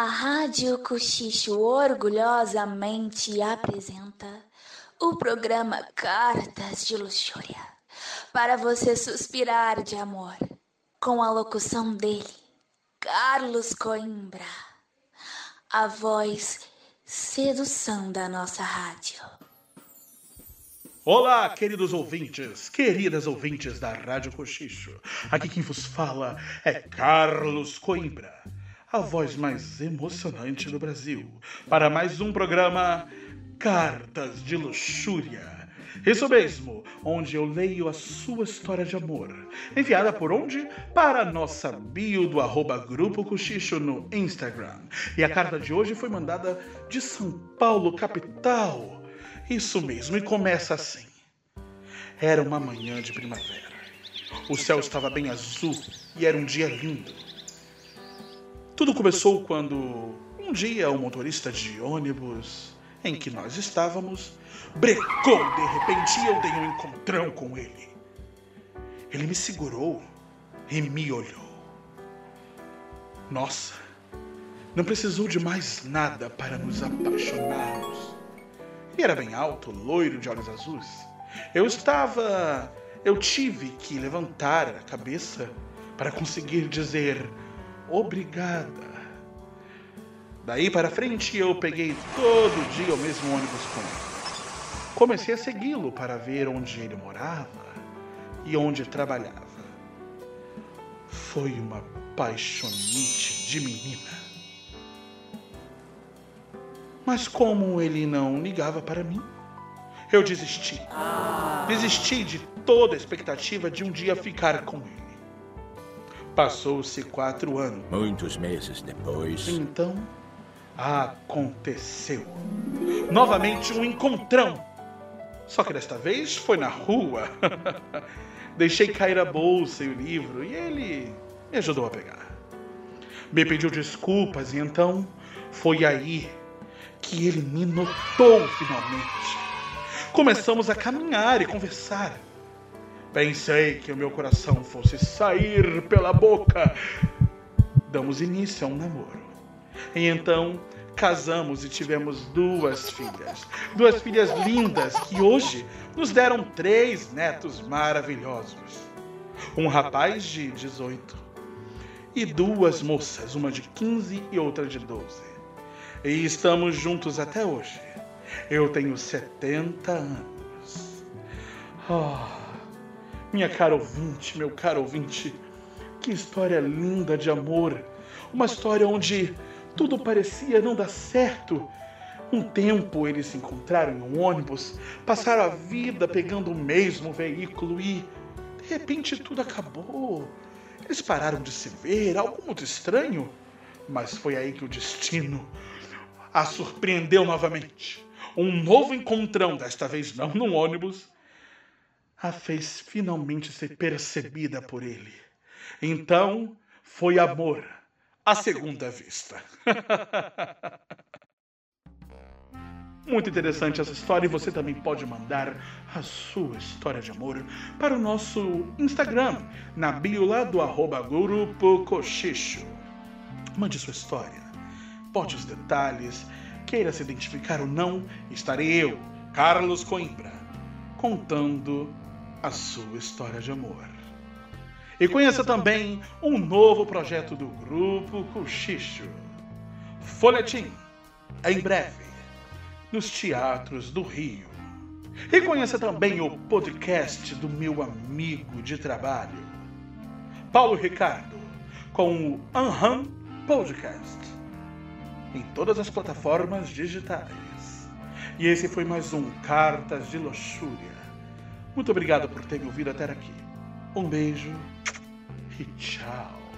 A Rádio Cochicho orgulhosamente apresenta o programa Cartas de Luxúria para você suspirar de amor, com a locução dele, Carlos Coimbra, a voz sedução da nossa rádio. Olá, queridos ouvintes, queridas ouvintes da Rádio Cochicho. Aqui quem vos fala é Carlos Coimbra, a voz mais emocionante do Brasil, para mais um programa Cartas de Luxúria. Isso mesmo, onde eu leio a sua história de amor. Enviada por onde? Para a nossa bio do arroba Grupo Cochicho no Instagram. E a carta de hoje foi mandada de São Paulo, capital. Isso mesmo, e começa assim. Era uma manhã de primavera. O céu estava bem azul e era um dia lindo. Tudo começou quando, um dia, o motorista de ônibus em que nós estávamos brecou de repente e eu dei um encontrão com ele. Ele me segurou e me olhou. Nossa, não precisou de mais nada para nos apaixonarmos. E era bem alto, loiro de olhos azuis. Eu estava. Eu tive que levantar a cabeça para conseguir dizer obrigada. Daí para frente eu peguei todo dia o mesmo ônibus com ele. Comecei a segui-lo para ver onde ele morava e onde trabalhava. Foi uma paixonite de menina. Mas como ele não ligava para mim, eu desisti. Desisti de toda a expectativa de um dia ficar com ele. Passou-se quatro anos. Muitos meses depois. Então, aconteceu. Novamente um encontrão. Só que desta vez foi na rua. Deixei cair a bolsa e o livro e ele me ajudou a pegar. Me pediu desculpas e então foi aí que ele me notou finalmente. Começamos a caminhar e conversar. Pensei que o meu coração fosse sair pela boca. Damos início a um namoro. E então casamos e tivemos duas filhas. Duas filhas lindas que hoje nos deram três netos maravilhosos. Um rapaz de 18 e duas moças, uma de 15 e outra de 12. E estamos juntos até hoje. Eu tenho 70 anos. Oh, minha cara ouvinte, meu caro ouvinte, que história linda de amor. Uma história onde tudo parecia não dar certo. Um tempo eles se encontraram em um ônibus, passaram a vida pegando o mesmo veículo e, de repente, tudo acabou. Eles pararam de se ver, algo muito estranho. Mas foi aí que o destino a surpreendeu novamente. Um novo encontrão, desta vez não num ônibus, a fez finalmente ser percebida por ele. Então foi amor à segunda vista. Muito interessante essa história e você também pode mandar a sua história de amor para o nosso Instagram, na bio lá do arroba Grupo Cochicho. Mande sua história, bote os detalhes, queira se identificar ou não, estarei eu, Carlos Coimbra, contando a sua história de amor. E conheça também um novo projeto do Grupo Cochicho. Folhetim, em breve, nos teatros do Rio. E conheça também o podcast do meu amigo de trabalho, Paulo Ricardo, com o Anham Podcast, em todas as plataformas digitais. E esse foi mais um Cartas de Luxúria. Muito obrigado por ter me ouvido até aqui. Um beijo e tchau.